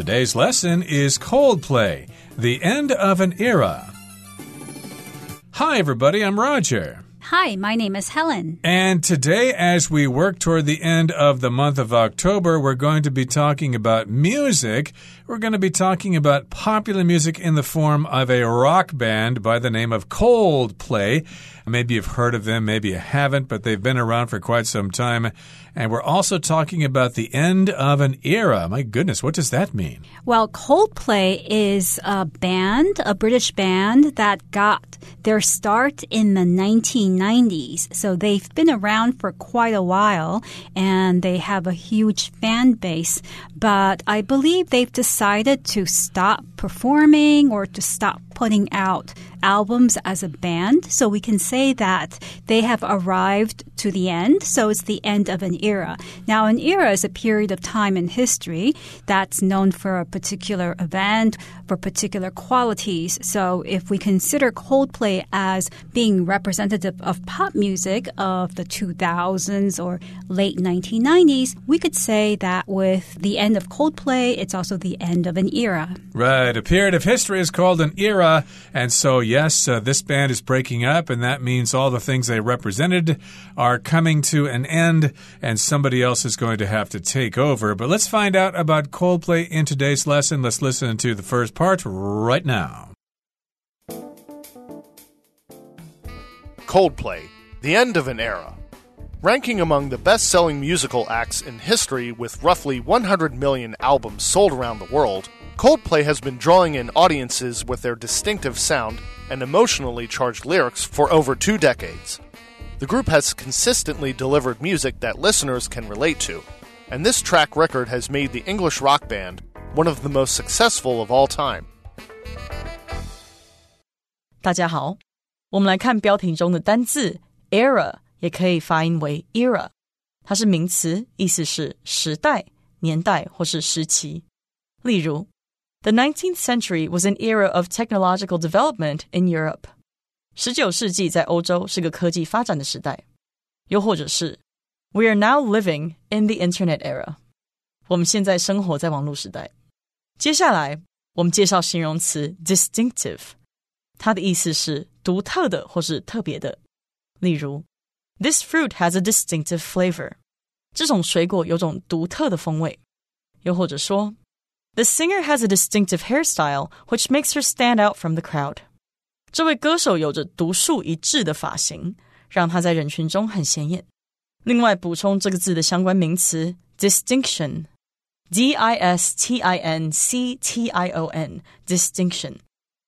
Today's lesson is Coldplay, the end of an era. Hi, everybody, I'm Roger. Hi, my name is Helen. And today, as we work toward the end of the month of October, we're going to be talking about music. We're going to be talking about popular music in the form of a rock band by the name of Coldplay. Maybe you've heard of them, maybe you haven't, but they've been around for quite some time. And we're also talking about the end of an era. My goodness, what does that mean? Well, Coldplay is a band, a British band that got their start in the 1990s. So they've been around for quite a while and they have a huge fan base. But I believe they've decided to stop performing or to stop putting out albums as a band. So we can say that they have arrived to the end. So it's the end of an era. Now, an era is a period of time in history that's known for a particular event, for particular qualities. So if we consider Coldplay as being representative of pop music of the 2000s or late 1990s, we could say that with the end of Coldplay, it's also the end of an era. Right. A period of history is called an era. And so, yes, uh, this band is breaking up, and that means all the things they represented are coming to an end, and somebody else is going to have to take over. But let's find out about Coldplay in today's lesson. Let's listen to the first part right now. Coldplay, the end of an era. Ranking among the best selling musical acts in history with roughly 100 million albums sold around the world, Coldplay has been drawing in audiences with their distinctive sound and emotionally charged lyrics for over two decades. The group has consistently delivered music that listeners can relate to, and this track record has made the English rock band one of the most successful of all time. 大家好，我们来看标题中的单字 era，也可以发音为 era，它是名词，意思是时代、年代或是时期。例如 the 19th century was an era of technological development in Europe. 十九世纪在欧洲是个科技发展的时代。又或者是 We are now living in the internet era. 我们现在生活在网络时代。接下来我们介绍形容词 distinctive，它的意思是独特的或是特别的。例如，This fruit has a distinctive flavor。这种水果有种独特的风味。又或者说 the singer has a distinctive hairstyle, which makes her stand out from the crowd. 这位歌手有着独树一帜的发型，让他在人群中很显眼。另外，补充这个字的相关名词 distinction，d i s t i n c t i o n，distinction，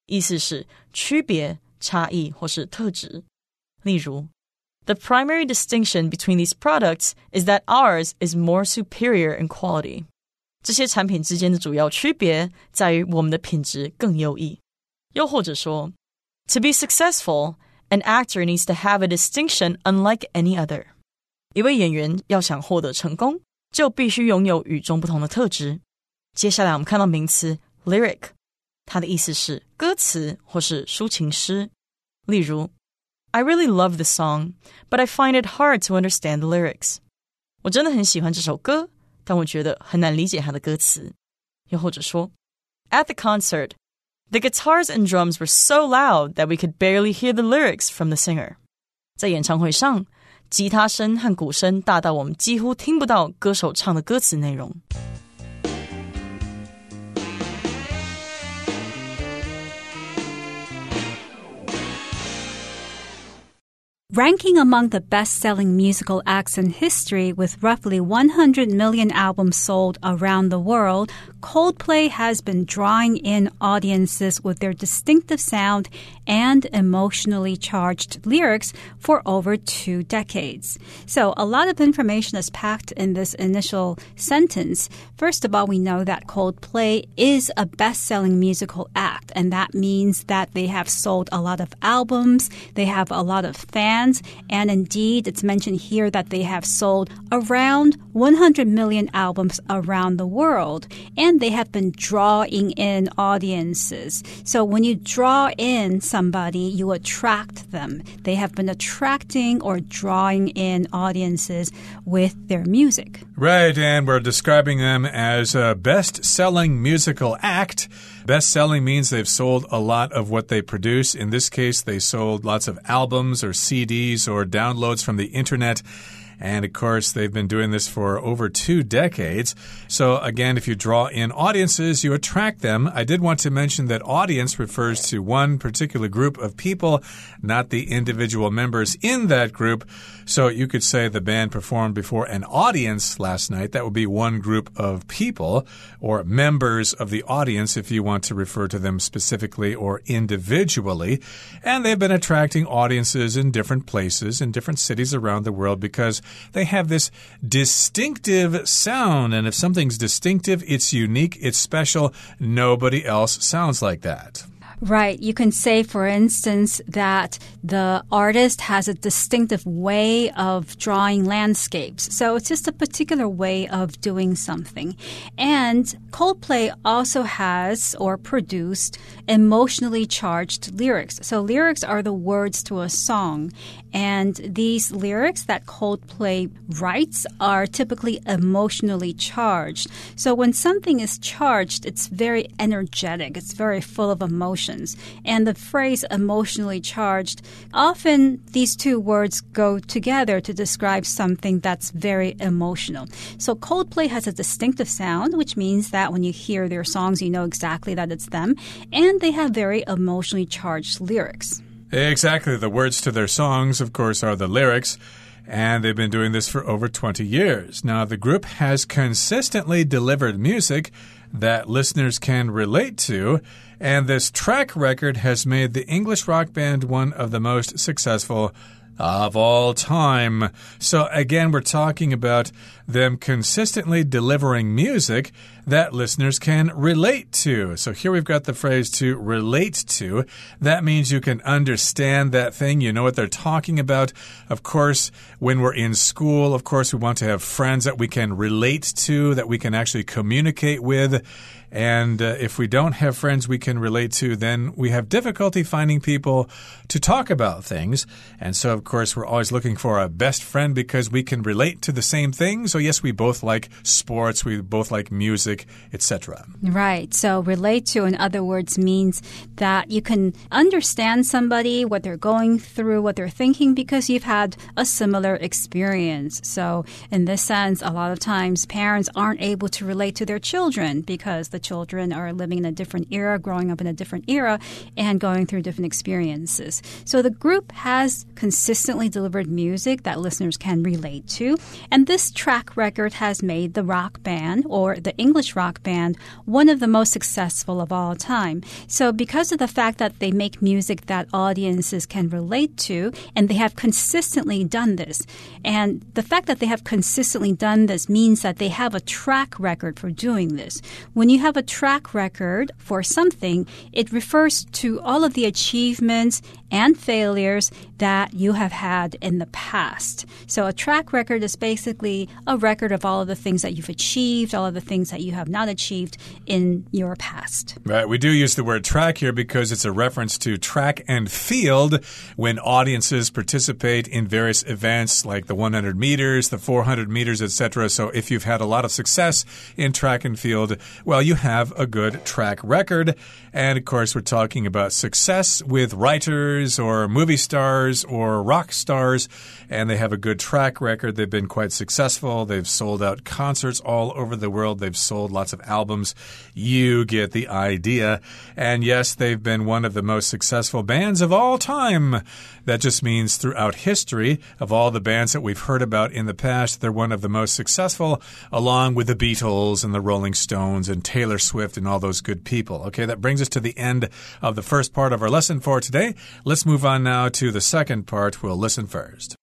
意思是区别、差异或是特质。例如，The primary distinction between these products is that ours is more superior in quality. 这些产品之间的主要区别在于我们的品质更优异。又或者说，To be successful, an actor needs to have a distinction unlike any other。一位演员要想获得成功，就必须拥有与众不同的特质。接下来我们看到名词 lyric，它的意思是歌词或是抒情诗。例如，I really love the song, but I find it hard to understand the lyrics。我真的很喜欢这首歌。 但我觉得很难理解他的歌词。又或者说，At the concert, the guitars and drums were so loud that we could barely hear the lyrics from the singer。在演唱会上，吉他声和鼓声大到我们几乎听不到歌手唱的歌词内容。Ranking among the best selling musical acts in history with roughly 100 million albums sold around the world, Coldplay has been drawing in audiences with their distinctive sound and emotionally charged lyrics for over two decades. So, a lot of information is packed in this initial sentence. First of all, we know that Coldplay is a best selling musical act, and that means that they have sold a lot of albums, they have a lot of fans fans. And indeed, it's mentioned here that they have sold around 100 million albums around the world. And they have been drawing in audiences. So when you draw in somebody, you attract them. They have been attracting or drawing in audiences with their music. Right, and we're describing them as a best selling musical act. Best selling means they've sold a lot of what they produce. In this case, they sold lots of albums or CDs or downloads from the internet. And of course, they've been doing this for over two decades. So, again, if you draw in audiences, you attract them. I did want to mention that audience refers to one particular group of people, not the individual members in that group. So, you could say the band performed before an audience last night. That would be one group of people or members of the audience if you want to refer to them specifically or individually. And they've been attracting audiences in different places, in different cities around the world because they have this distinctive sound. And if something's distinctive, it's unique, it's special. Nobody else sounds like that. Right. You can say, for instance, that the artist has a distinctive way of drawing landscapes. So it's just a particular way of doing something. And Coldplay also has or produced emotionally charged lyrics. So lyrics are the words to a song. And these lyrics that Coldplay writes are typically emotionally charged. So when something is charged, it's very energetic, it's very full of emotions. And the phrase emotionally charged, often these two words go together to describe something that's very emotional. So Coldplay has a distinctive sound, which means that when you hear their songs, you know exactly that it's them. And they have very emotionally charged lyrics. Exactly. The words to their songs, of course, are the lyrics. And they've been doing this for over 20 years. Now, the group has consistently delivered music that listeners can relate to, and this track record has made the English rock band one of the most successful of all time. So, again, we're talking about them consistently delivering music that listeners can relate to. So, here we've got the phrase to relate to. That means you can understand that thing, you know what they're talking about. Of course, when we're in school, of course, we want to have friends that we can relate to, that we can actually communicate with. And uh, if we don't have friends we can relate to, then we have difficulty finding people to talk about things. And so, of course, we're always looking for a best friend because we can relate to the same thing. So, yes, we both like sports, we both like music, etc. Right. So, relate to, in other words, means that you can understand somebody, what they're going through, what they're thinking, because you've had a similar experience. So, in this sense, a lot of times parents aren't able to relate to their children because the children are living in a different era, growing up in a different era, and going through different experiences. So the group has consistently delivered music that listeners can relate to, and this track record has made the rock band or the English rock band one of the most successful of all time. So because of the fact that they make music that audiences can relate to, and they have consistently done this, and the fact that they have consistently done this means that they have a track record for doing this. When you have a track record for something, it refers to all of the achievements and failures that you have had in the past. So a track record is basically a record of all of the things that you've achieved, all of the things that you have not achieved in your past. Right. We do use the word track here because it's a reference to track and field when audiences participate in various events like the 100 meters, the 400 meters, etc. So if you've had a lot of success in track and field, well, you have a good track record. And of course, we're talking about success with writers or movie stars or rock stars, and they have a good track record. They've been quite successful. They've sold out concerts all over the world. They've sold lots of albums. You get the idea. And yes, they've been one of the most successful bands of all time. That just means throughout history, of all the bands that we've heard about in the past, they're one of the most successful, along with the Beatles and the Rolling Stones and Taylor Swift and all those good people. Okay, that brings us to the end of the first part of our lesson for today. Move on now to the second part. We'll listen first.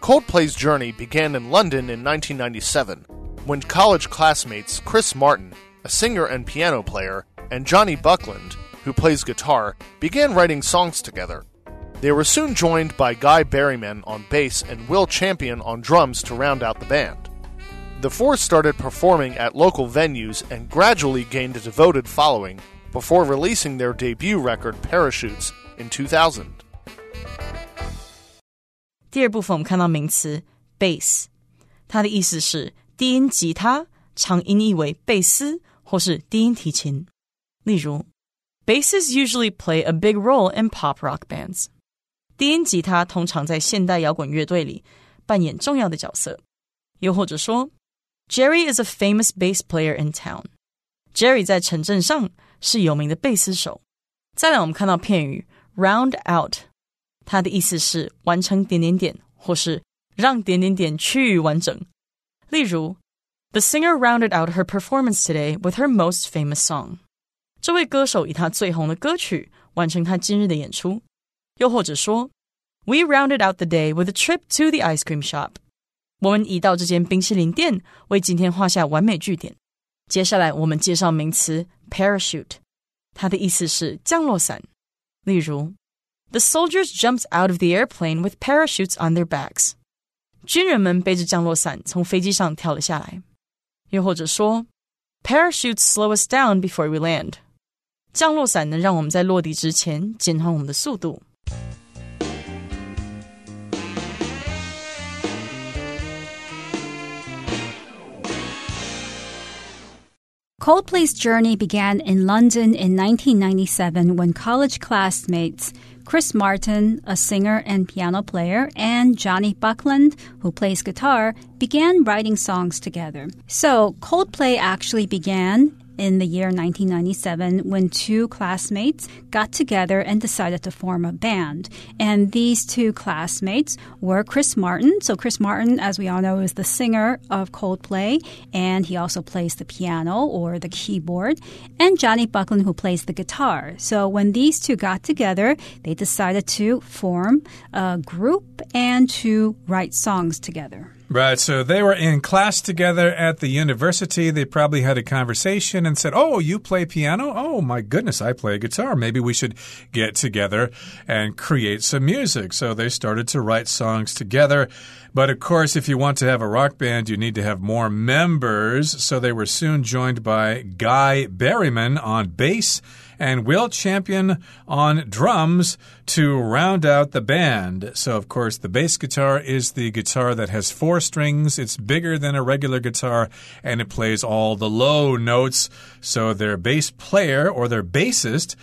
Coldplay's journey began in London in 1997 when college classmates Chris Martin, a singer and piano player, and Jonny Buckland, who plays guitar, began writing songs together. They were soon joined by Guy Berryman on bass and Will Champion on drums to round out the band. The four started performing at local venues and gradually gained a devoted following before releasing their debut record Parachutes in 2000. 第二部分我们看到名词 bass，它的意思是低音吉他，常音译为贝斯或是低音提琴。例如，basses usually play a big role in pop rock bands。低音吉他通常在现代摇滚乐队里扮演重要的角色。又或者说，Jerry is a famous bass player in town。 Jerry 在城镇上是有名的贝斯手。再来，我们看到片语 round out，它的意思是完成点点点，或是让点点点趋于完整。例如，The singer rounded out her performance today with her most famous song。这位歌手以他最红的歌曲完成他今日的演出。又或者说，We rounded out the day with a trip to the ice cream shop。我们已到这间冰淇淋店，为今天画下完美句点。接下来，我们介绍名词 parachute，它的意思是降落伞。例如，The soldiers jumped out of the airplane with parachutes on their backs。军人们背着降落伞从飞机上跳了下来。又或者说，Parachutes slow us down before we land。降落伞能让我们在落地之前减缓我们的速度。 Coldplay's journey began in London in 1997 when college classmates Chris Martin, a singer and piano player, and Jonny Buckland, who plays guitar, began writing songs together. So Coldplay actually began in the year 1997 when two classmates got together and decided to form a band. And these two classmates were Chris Martin. So, Chris Martin, as we all know, is the singer of Coldplay, and he also plays the piano or the keyboard, and Jonny Buckland, who plays the guitar. So, when these two got together, they decided to form a group and to write songs together. Right. So they were in class together at the university. They probably had a conversation and said, Oh, you play piano? Oh, my goodness, I play guitar. Maybe we should get together and create some music. So they started to write songs together. But of course, if you want to have a rock band, you need to have more members. So they were soon joined by Guy Berryman on bass and Will Champion on drums to round out the band. So, of course, the bass guitar is the guitar that has four strings. It's bigger than a regular guitar and it plays all the low notes. So, their bass player or their bassist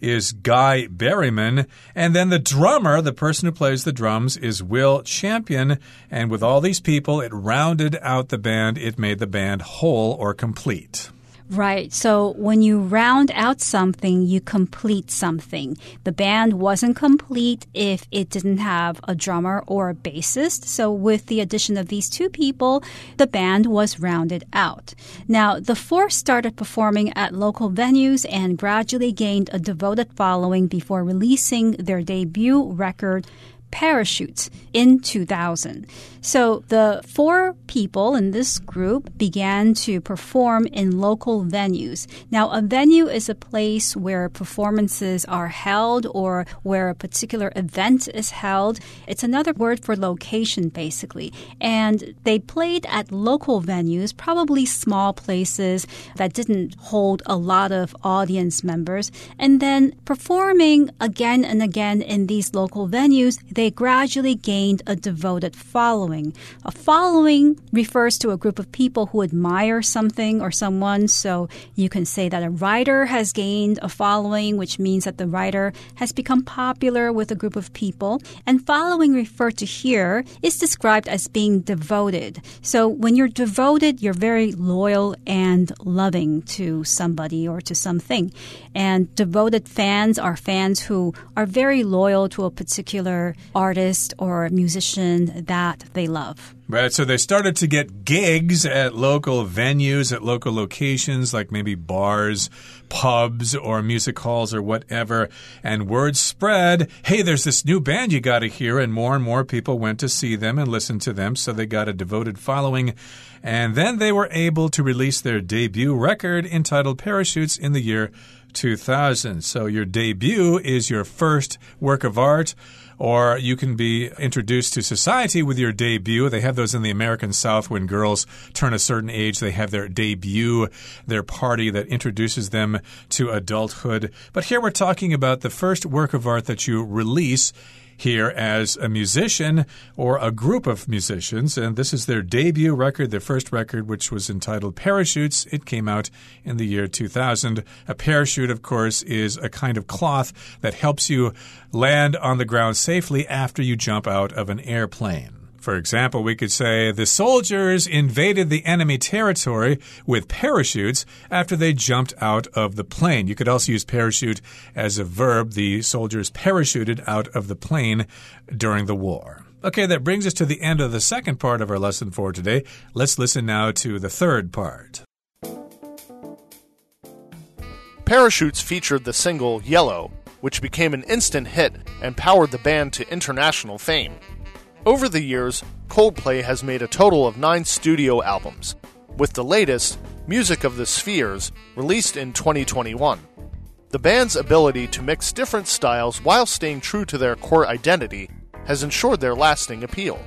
is Guy Berryman. And then the drummer, the person who plays the drums, is Will Champion. And with all these people, it rounded out the band. It made the band whole or complete. Right. So when you round out something, you complete something. The band wasn't complete if it didn't have a drummer or a bassist. So with the addition of these two people, the band was rounded out. Now, the four started performing at local venues and gradually gained a devoted following before releasing their debut record parachutes in 2000. So the four people in this group began to perform in local venues. Now, a venue is a place where performances are held or where a particular event is held. It's another word for location, basically. And they played at local venues, probably small places that didn't hold a lot of audience members. And then performing again and again in these local venues, they they gradually gained a devoted following. A following refers to a group of people who admire something or someone. So you can say that a writer has gained a following, which means that the writer has become popular with a group of people. And following referred to here is described as being devoted. So when you're devoted, you're very loyal and loving to somebody or to something. And devoted fans are fans who are very loyal to a particular artist or musician that they love. Right, so they started to get gigs at local venues, at local locations, like maybe bars, pubs, or music halls, or whatever. And word spread hey, there's this new band you got to hear. And more and more people went to see them and listen to them. So they got a devoted following. And then they were able to release their debut record entitled Parachutes in the year 2000. So your debut is your first work of art or you can be introduced to society with your debut. They have those in the American South when girls turn a certain age, they have their debut, their party that introduces them to adulthood. But here we're talking about the first work of art that you release here as a musician or a group of musicians. And this is their debut record, their first record, which was entitled Parachutes. It came out in the year 2000. A parachute, of course, is a kind of cloth that helps you land on the ground safely after you jump out of an airplane. For example, we could say the soldiers invaded the enemy territory with parachutes after they jumped out of the plane. You could also use parachute as a verb. The soldiers parachuted out of the plane during the war. Okay, that brings us to the end of the second part of our lesson for today. Let's listen now to the third part. Parachutes featured the single Yellow, which became an instant hit and powered the band to international fame. Over the years, Coldplay has made a total of nine studio albums, with the latest, Music of the Spheres, released in 2021. The band's ability to mix different styles while staying true to their core identity has ensured their lasting appeal.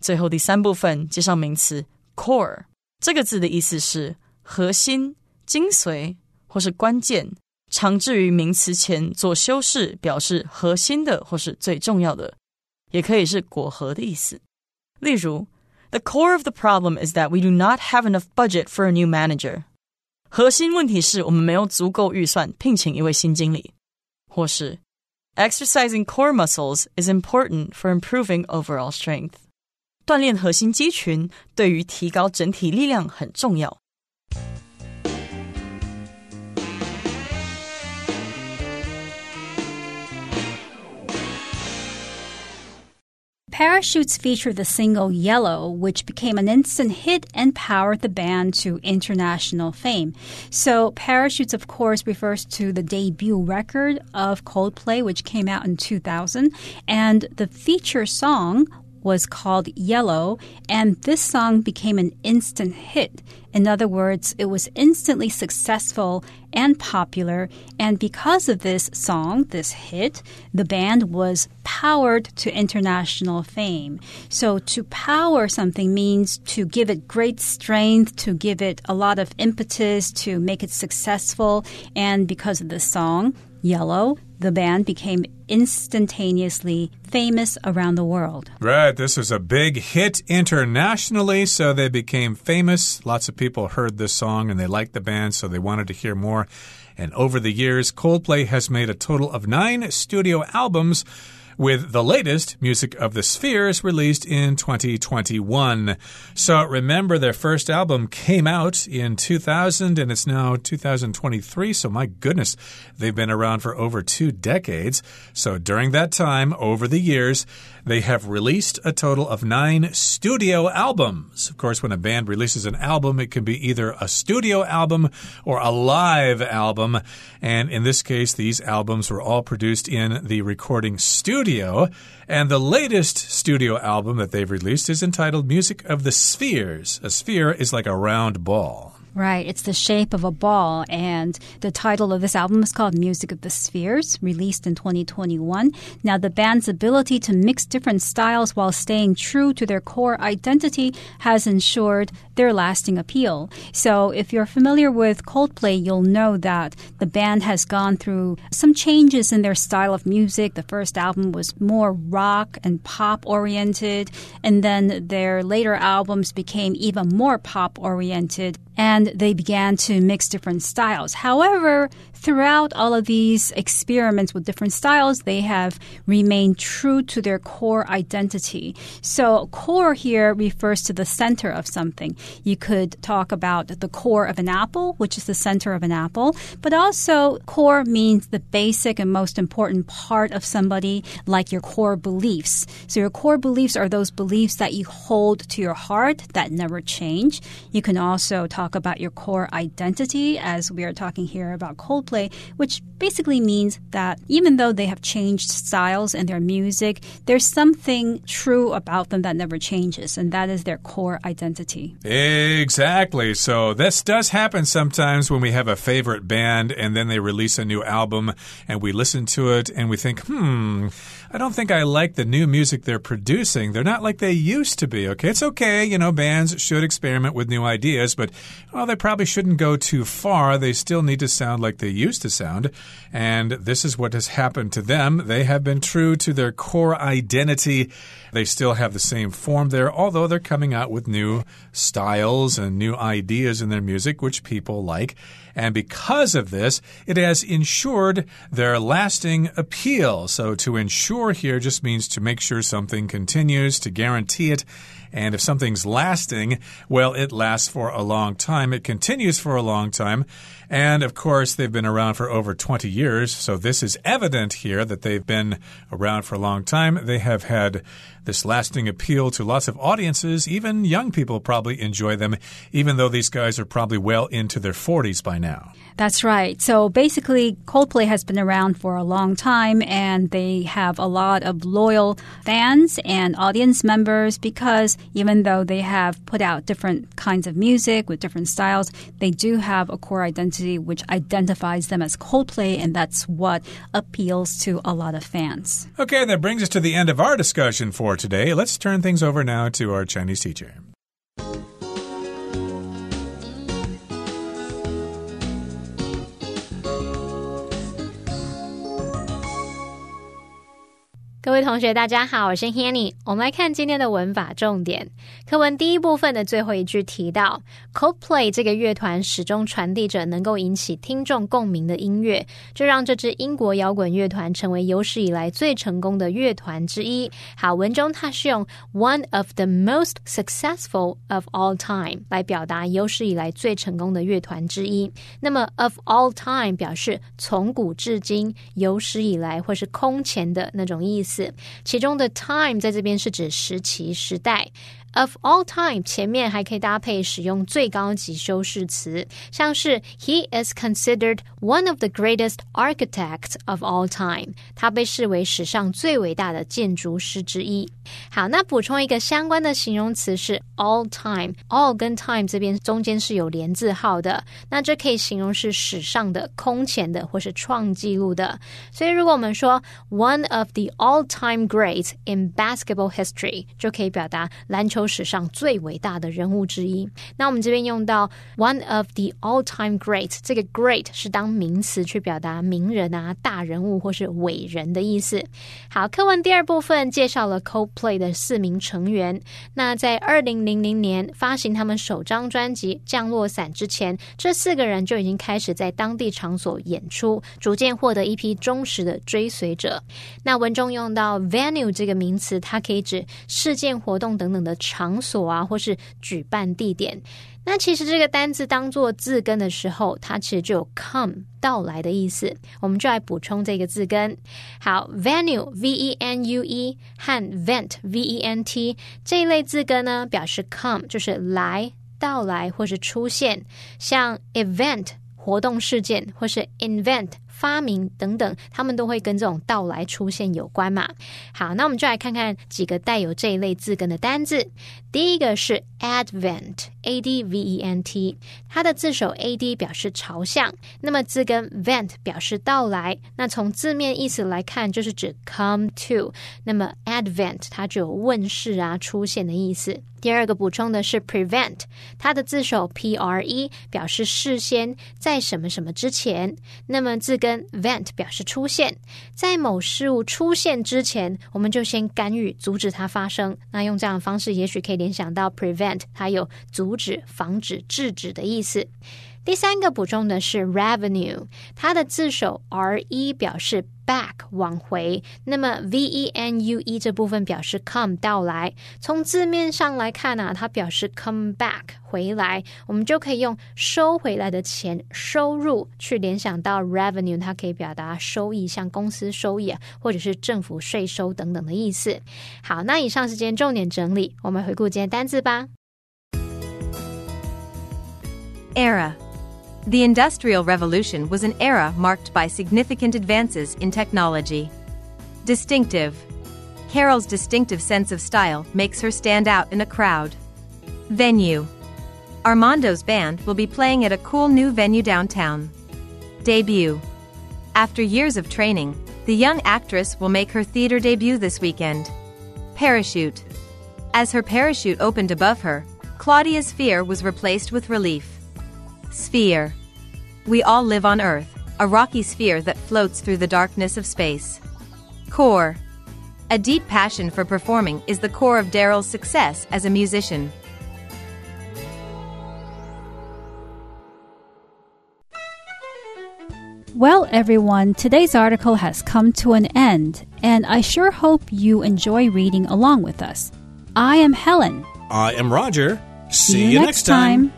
最后第三部分介绍名词 core 这个字的意思是核心、精髓或是关键。 常置于名词前做修饰，表示核心的或是最重要的，也可以是果核的意思。例如，The core of the problem is that we do not have enough budget for a new manager。核心问题是我们没有足够预算聘请一位新经理。或是，Exercising core muscles is important for improving overall strength。锻炼核心肌群对于提高整体力量很重要。Parachutes featured the single Yellow, which became an instant hit and powered the band to international fame. So, Parachutes, of course, refers to the debut record of Coldplay, which came out in 2000. And the feature song was called Yellow, and this song became an instant hit. In other words, it was instantly successful and popular, and because of this song, this hit, the band was powered to international fame. So, to power something means to give it great strength, to give it a lot of impetus, to make it successful, and because of the song, Yellow, the band became instantaneously famous around the world. Right. This was a big hit internationally, so they became famous. Lots of people heard this song and they liked the band, so they wanted to hear more. And over the years, Coldplay has made a total of nine studio albums with the latest, Music of the Spheres, released in 2021. So remember, their first album came out in 2000 and it's now 2023. So my goodness, they've been around for over two decades. So during that time, over the years, they have released a total of nine studio albums. Of course, when a band releases an album, it can be either a studio album or a live album. And in this case, these albums were all produced in the recording studio. And the latest studio album that they've released is entitled Music of the Spheres. A sphere is like a round ball. Right, it's the shape of a ball, and the title of this album is called Music of the Spheres, released in 2021. Now, the band's ability to mix different styles while staying true to their core identity has ensured their lasting appeal. So, if you're familiar with Coldplay, you'll know that the band has gone through some changes in their style of music. The first album was more rock and pop oriented, and then their later albums became even more pop oriented and they began to mix different styles. However, throughout all of these experiments with different styles, they have remained true to their core identity. So, core here refers to the center of something. You could talk about the core of an apple, which is the center of an apple, but also core means the basic and most important part of somebody, like your core beliefs. So, your core beliefs are those beliefs that you hold to your heart that never change. You can also talk about your core identity, as we are talking here about Coldplay which basically means that even though they have changed styles in their music, there's something true about them that never changes, and that is their core identity. Exactly. So this does happen sometimes when we have a favorite band and then they release a new album and we listen to it and we think, hmm, I don't think I like the new music they're producing. They're not like they used to be, okay? It's okay, you know, bands should experiment with new ideas, but, well, they probably shouldn't go too far. They still need to sound like they used to sound. And this is what has happened to them. They have been true to their core identity. They still have the same form there, although they're coming out with new styles and new ideas in their music, which people like. And because of this, it has ensured their lasting appeal. So to ensure here just means to make sure something continues, to guarantee it. And if something's lasting, well, it lasts for a long time. It continues for a long time. And of course, they've been around for over 20 years. So this is evident here that they've been around for a long time. They have had this lasting appeal to lots of audiences. Even young people probably enjoy them, even though these guys are probably well into their 40s by now. That's right. So basically, Coldplay has been around for a long time and they have a lot of loyal fans and audience members because even though they have put out different kinds of music with different styles, they do have a core identity which identifies them as Coldplay, and that's what appeals to a lot of fans. Okay, that brings us to the end of our discussion for today. Let's turn things over now to our Chinese teacher. 各位同学，大家好，我是 Hanny。我们来看今天的文法重点。课文第一部分的最后一句提到，Coldplay 这个乐团始终传递着能够引起听众共鸣的音乐，这让这支英国摇滚乐团成为有史以来最成功的乐团之一。好，文中它是用 one of the most successful of all time 来表达有史以来最成功的乐团之一。那么 of all time 表示从古至今、有史以来或是空前的那种意思。其中的 time 在这边是指时期、时代。Of all time 前面还可以搭配使用最高级修饰词，像是 He is considered one of the greatest architects of all time。他被视为史上最伟大的建筑师之一。好，那补充一个相关的形容词是 all time。all 跟 time 这边中间是有连字号的，那这可以形容是史上的、空前的或是创纪录的。所以如果我们说 one of the all-time greats in basketball history，就可以表达篮球。 史上最伟大的人物之一。那我们这边用到 one of the all-time great，这个 great 是当名词去表达名人啊、大人物或是伟人的意思。好，课文第二部分介绍了 Coldplay 的四名成员。那在二零零零年发行他们首张专辑《降落伞》之前，这四个人就已经开始在当地场所演出，逐渐获得一批忠实的追随者。那文中用到 venue 这个名词，它可以指事件、活动等等的场所啊，或是举办地点。那其实这个单字当做字根的时候，它其实就有 come 到来的意思。我们就来补充这个字根。好，venue v e n u e 和 vent v e n t 这一类字根呢，表示 come 就是来到来或是出现，像 event 活动事件或是 invent。发明等等，他们都会跟这种到来出现有关嘛？好，那我们就来看看几个带有这一类字根的单字。第一个是 advent，a d v e n t，它的字首 a d 表示朝向，那么字根 vent 表示到来。那从字面意思来看，就是指 come to。那么 advent 它就有问世啊、出现的意思。第二个补充的是 prevent，它的字首 p r e 表示事先，在什么什么之前。那么字根。vent 表示出现，在某事物出现之前，我们就先干预，阻止它发生。那用这样的方式，也许可以联想到 prevent，它有阻止、防止、制止的意思。第三个补充的是 revenue，它的字首 r e 表示 back 往回，那么 v e n u e 这部分表示 come 到来。从字面上来看呢，它表示 come back 回来，我们就可以用收回来的钱收入去联想到 revenue，它可以表达收益，像公司收益，或者是政府税收等等的意思。好，那以上是今天重点整理，我们回顾今天单字吧。Era The Industrial Revolution was an era marked by significant advances in technology. Distinctive. Carol's distinctive sense of style makes her stand out in a crowd. Venue. Armando's band will be playing at a cool new venue downtown. Debut. After years of training, the young actress will make her theater debut this weekend. Parachute. As her parachute opened above her, Claudia's fear was replaced with relief. Sphere. We all live on Earth, a rocky sphere that floats through the darkness of space. Core. A deep passion for performing is the core of Daryl's success as a musician. Well, everyone, today's article has come to an end, and I sure hope you enjoy reading along with us. I am Helen. I am Roger. See, you, next time.